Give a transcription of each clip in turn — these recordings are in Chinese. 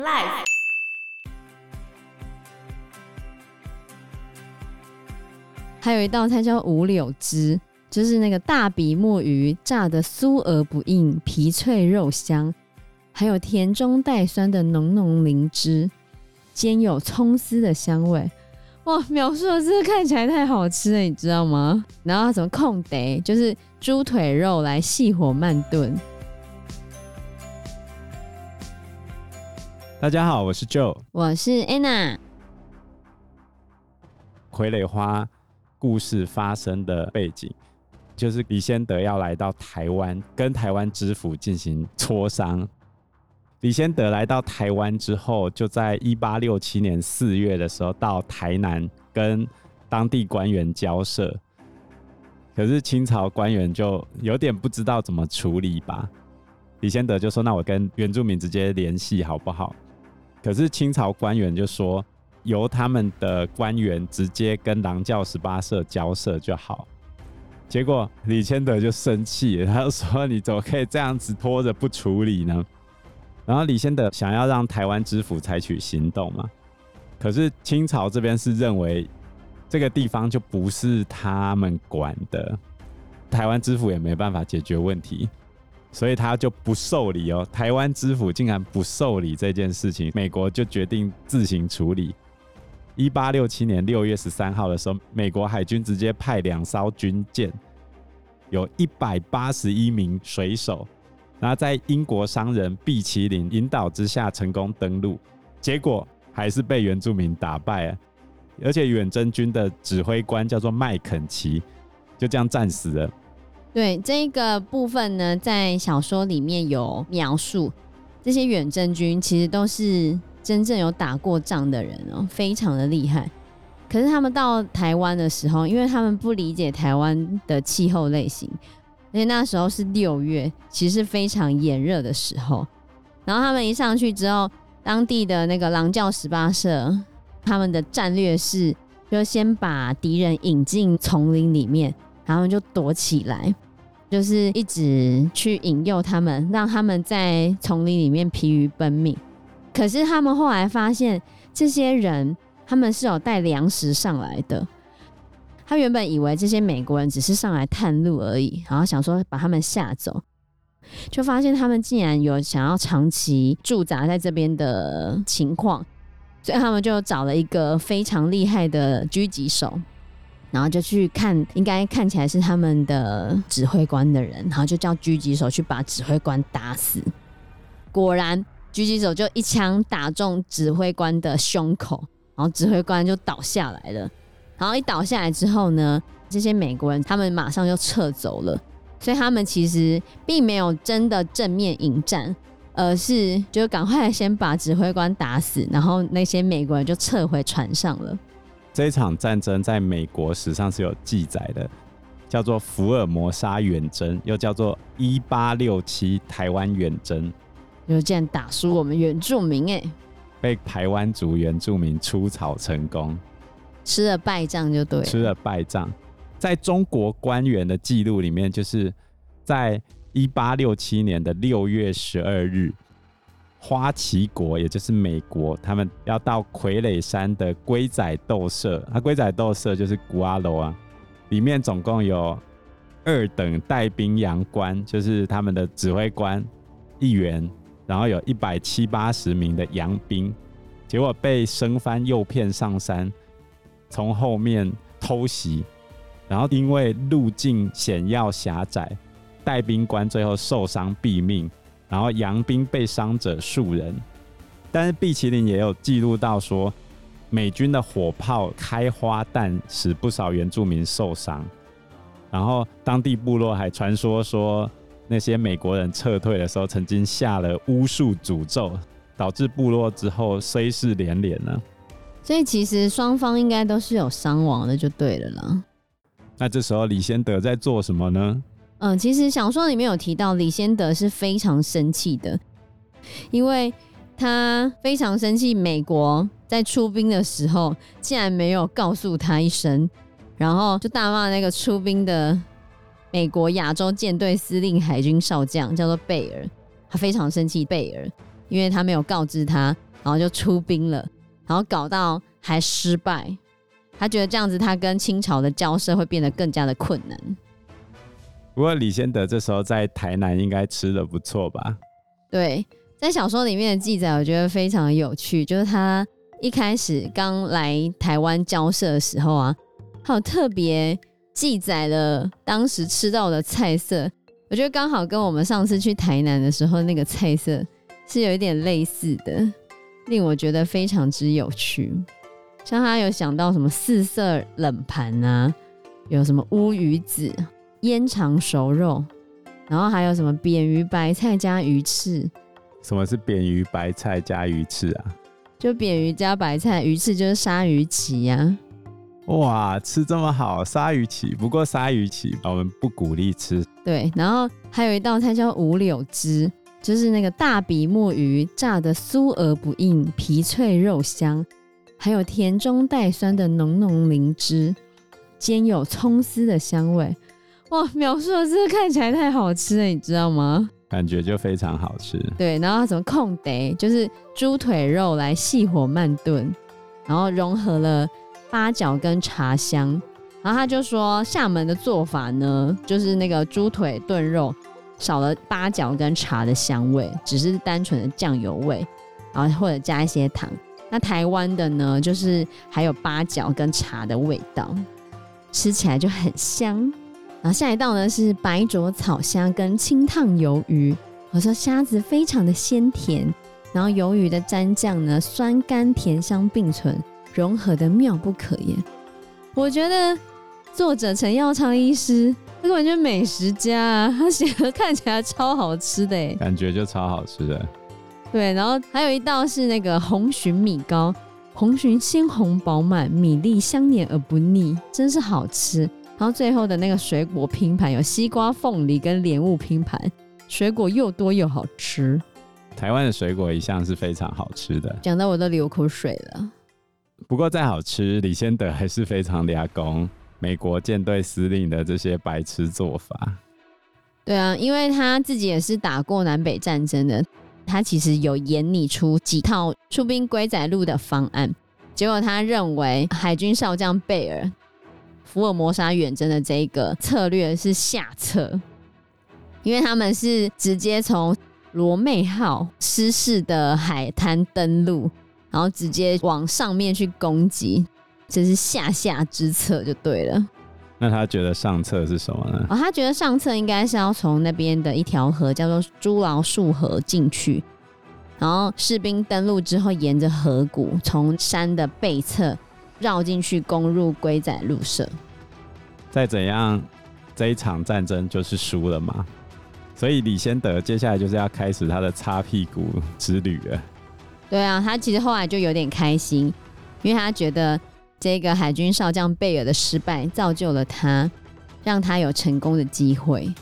还有一道菜叫五柳枝，就是那个大比目鱼炸的酥而不硬，皮脆肉香，还有甜中带酸的浓浓灵芝，兼有葱丝的香味。哇，描述的真的看起来太好吃了，你知道吗？然后什么控得，就是猪腿肉来细火慢炖。大家好，我是 Joe，我是 Anna。傀儡花故事发生的背景，就是李先德要来到台湾，跟台湾知府进行磋商。李先德来到台湾之后，就在一八六七年四月的时候到台南跟当地官员交涉。可是清朝官员就有点不知道怎么处理吧。李先德就说：“那我跟原住民直接联系好不好？”可是清朝官员就说，由他们的官员直接跟狼教十八社交涉就好。结果李谦德就生气，他就说：“你怎么可以这样子拖着不处理呢？”然后李仙得想要让台湾知府采取行动嘛，可是清朝这边是认为这个地方就不是他们管的，台湾知府也没办法解决问题。所以他就不受理哦，台湾知府竟然不受理这件事情，美国就决定自行处理。一八六七年六月十三号的时候，美国海军直接派两艘军舰，有一百八十一名水手，然后在英国商人毕奇林引导之下成功登陆，结果还是被原住民打败了，而且远征军的指挥官叫做麦肯齐，就这样战死了。对这个部分呢，在小说里面有描述，这些远征军其实都是真正有打过仗的人哦，非常的厉害。可是他们到台湾的时候，因为他们不理解台湾的气候类型，而且那时候是六月，其实是非常炎热的时候。然后他们一上去之后，当地的那个狼教十八社，他们的战略是，就先把敌人引进丛林里面。然后就躲起来，就是一直去引诱他们，让他们在丛林里面疲于奔命。可是他们后来发现，这些人他们是有带粮食上来的。他原本以为这些美国人只是上来探路而已，然后想说把他们吓走，就发现他们竟然有想要长期驻扎在这边的情况，所以他们就找了一个非常厉害的狙击手。然后就去看，应该看起来是他们的指挥官的人，然后就叫狙击手去把指挥官打死。果然，狙击手就一枪打中指挥官的胸口，然后指挥官就倒下来了。然后一倒下来之后呢，这些美国人他们马上就撤走了，所以他们其实并没有真的正面迎战，而是就赶快先把指挥官打死，然后那些美国人就撤回船上了。这一场战争在美国史上是有记载的，叫做福尔摩沙远征，又叫做一八六七台湾远征。就这样打输我们原住民哎，被台湾族原住民出草成功，吃了败仗就对了，吃了败仗。在中国官员的记录里面，就是在一八六七年的六月十二日。花旗国，也就是美国，他们要到傀儡山的龟仔斗社，啊，龟仔斗社就是古阿楼啊，里面总共有二等带兵洋官，就是他们的指挥官一员，然后有一百七八十名的洋兵，结果被生番诱骗上山，从后面偷袭，然后因为路径险要狭窄，带兵官最后受伤毙命。然后杨兵被伤者数人，但是毕奇林也有记录到说，美军的火炮开花弹使不少原住民受伤，然后当地部落还传说说，那些美国人撤退的时候曾经下了巫术诅咒，导致部落之后衰事连连呢。所以其实双方应该都是有伤亡的，就对了啦。那这时候李先德在做什么呢？嗯，其实小说里面有提到，李仙得是非常生气的，因为他非常生气，美国在出兵的时候竟然没有告诉他一声，然后就大骂那个出兵的美国亚洲舰队司令海军少将叫做贝尔，他非常生气贝尔，因为他没有告知他然后就出兵了，然后搞到还失败。他觉得这样子，他跟清朝的交涉会变得更加的困难。不过李仙德这时候在台南应该吃得不错吧？对，在小说里面的记载，我觉得非常有趣。就是他一开始刚来台湾交涉的时候啊，他有特别记载了当时吃到的菜色。我觉得刚好跟我们上次去台南的时候那个菜色是有一点类似的，令我觉得非常之有趣。像他有想到什么四色冷盘啊，有什么乌鱼子。腌肠熟肉，然后还有什么扁鱼白菜加鱼翅？什么是扁鱼白菜加鱼翅啊？就扁鱼加白菜，鱼翅就是鲨鱼鳍呀、啊。哇，吃这么好，鲨鱼鳍。不过鲨鱼鳍我们不鼓励吃。对，然后还有一道菜叫五柳汁，就是那个大比目鱼炸的酥而不硬，皮脆肉香，还有甜中带酸的浓浓灵芝，兼有葱丝的香味。哇，描述的这个看起来太好吃了，你知道吗？感觉就非常好吃。对，然后什么控得，就是猪腿肉来细火慢炖，然后融合了八角跟茶香。然后他就说，厦门的做法呢，就是那个猪腿炖肉少了八角跟茶的香味，只是单纯的酱油味，然后或者加一些糖。那台湾的呢，就是还有八角跟茶的味道，吃起来就很香。然后下一道呢是白灼草虾跟清烫鱿鱼。我说虾子非常的鲜甜，然后鱿鱼的蘸酱呢酸甘甜香并存，融合的妙不可言。我觉得作者陈耀昌医师他根本就是美食家啊，他写的看起来超好吃的哎，感觉就超好吃的。对，然后还有一道是那个红鲟米糕，红鲟鲜红饱满，米粒香黏而不腻，真是好吃。然后最后的那个水果拼盘有西瓜、凤梨跟莲雾拼盘，水果又多又好吃。台湾的水果一向是非常好吃的，讲到我都流口水了。不过再好吃，李先德还是非常抓狂美国舰队司令的这些白痴做法。对啊，因为他自己也是打过南北战争的，他其实有研拟出几套出兵归仔路的方案，结果他认为海军少将贝尔。福尔摩沙远征的这个策略是下策，因为他们是直接从罗妹号失事的海滩登陆，然后直接往上面去攻击，这是下下之策就对了。那他觉得上策是什么呢？哦，他觉得上策应该是要从那边的一条河叫做朱劳树河进去，然后士兵登陆之后，沿着河谷从山的背侧。绕进去攻入龟仔路社，再怎样，这一场战争就是输了嘛。所以李先德接下来就是要开始他的擦屁股之旅了。对啊，他其实后来就有点开心，因为他觉得这个海军少将贝尔的失败造就了他，让他有成功的机会，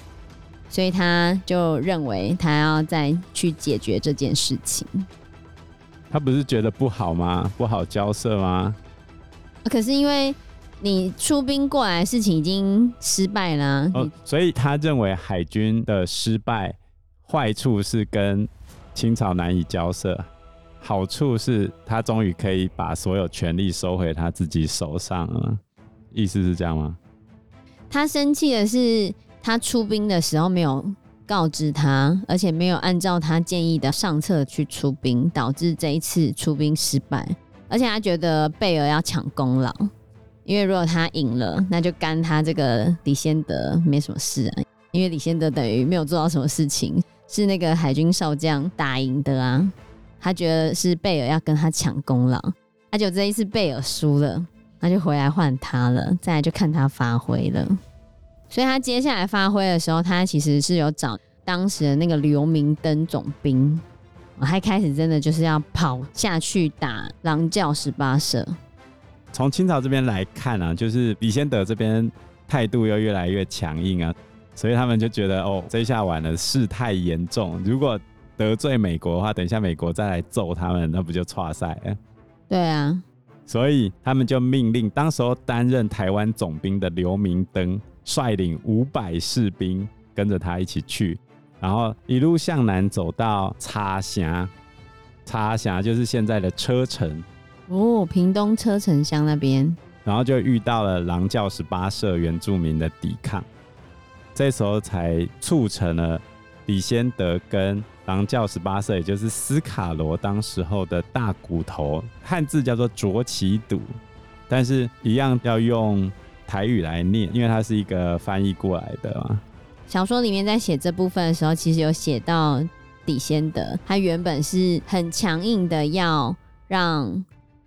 所以他就认为他要再去解决这件事情。他不是觉得不好吗？不好交涉吗？可是因为你出兵过来，事情已经失败了，所以他认为海军的失败坏处是跟清朝难以交涉，好处是他终于可以把所有权力收回他自己手上了。意思是这样吗？他生气的是他出兵的时候没有告知他，而且没有按照他建议的上策去出兵，导致这一次出兵失败。而且他觉得贝尔要抢功劳，因为如果他赢了，那就干他这个李先德没什么事啊。因为李先德等于没有做到什么事情，是那个海军少将打赢的啊。他觉得是贝尔要跟他抢功劳，他就这一次贝尔输了，那就回来换他了，再来就看他发挥了。所以他接下来发挥的时候，他其实是有找当时的那个刘明登总兵。我还开始真的就是要跑下去打狼叫十八社。从清朝这边来看啊，就是李仙德这边态度又越来越强硬啊，所以他们就觉得哦，这下完了，事态严重。如果得罪美国的话，等一下美国再来揍他们，那不就差赛了？对啊，所以他们就命令当时候担任台湾总兵的刘明灯率领五百士兵跟着他一起去。然后一路向南走到茶峡，茶峡就是现在的车城。哦，屏东车城乡那边，然后就遇到了狼教十八社原住民的抵抗，这时候才促成了李先德跟狼教十八社，也就是斯卡罗当时候的大骨头，汉字叫做卓奇笃，但是一样要用台语来念，因为它是一个翻译过来的嘛。小说里面在写这部分的时候，其实有写到。李先德他原本是很强硬的，要让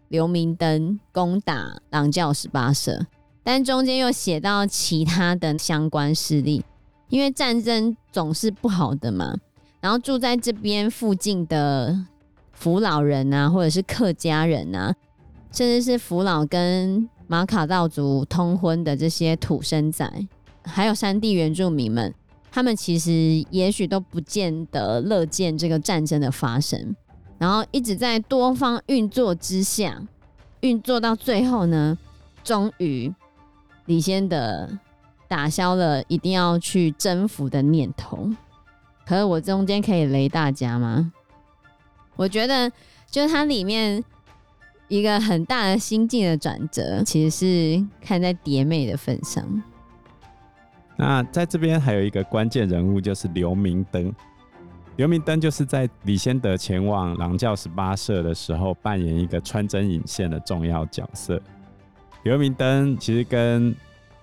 刘明灯攻打狼教十八社，但中间又写到其他的相关势力，因为战争总是不好的嘛。然后住在这边附近的扶老人啊，或者是客家人啊，甚至是扶老跟马卡道族通婚的这些土生仔，还有山地原住民们。他们其实也许都不见得乐见这个战争的发生，然后一直在多方运作之下，运作到最后呢，终于李先德打消了一定要去征服的念头。可是我中间可以雷大家吗？我觉得就是它里面一个很大的心境的转折，其实是看在蝶妹的份上。那在这边还有一个关键人物，就是刘明灯。刘明灯就是在李先德前往狼教十八社的时候，扮演一个穿针引线的重要角色。刘明灯其实跟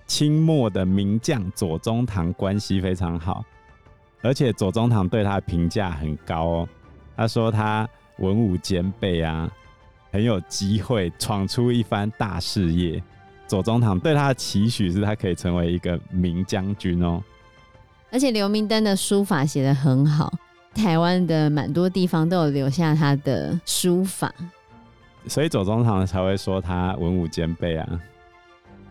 清末的名将左宗棠关系非常好，而且左宗棠对他的评价很高哦。他说他文武兼备啊，很有机会闯出一番大事业。左宗棠对他的期许是他可以成为一个名将军哦，而且刘明灯的书法写得很好，台湾的蛮多地方都有留下他的书法，所以左宗棠才会说他文武兼备啊。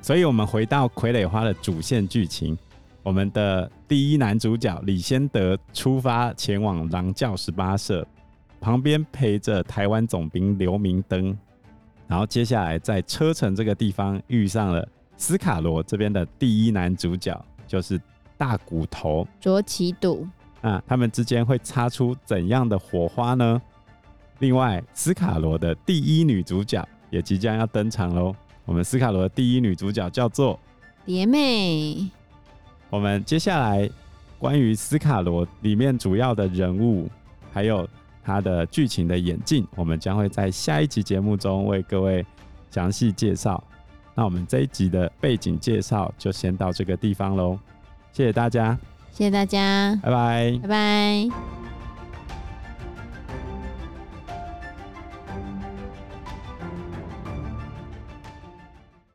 所以我们回到《傀儡花》的主线剧情，我们的第一男主角李先德出发前往狼教十八社，旁边陪着台湾总兵刘明灯。然后接下来在车城这个地方遇上了斯卡罗这边的第一男主角，就是大骨头卓奇笃。那他们之间会擦出怎样的火花呢？另外，斯卡罗的第一女主角也即将要登场喽。我们斯卡罗的第一女主角叫做蝶妹。我们接下来关于斯卡罗里面主要的人物，还有。它的剧情的演进，我们将会在下一集节目中为各位详细介绍。那我们这一集的背景介绍就先到这个地方喽，谢谢大家，谢谢大家，拜拜，拜拜。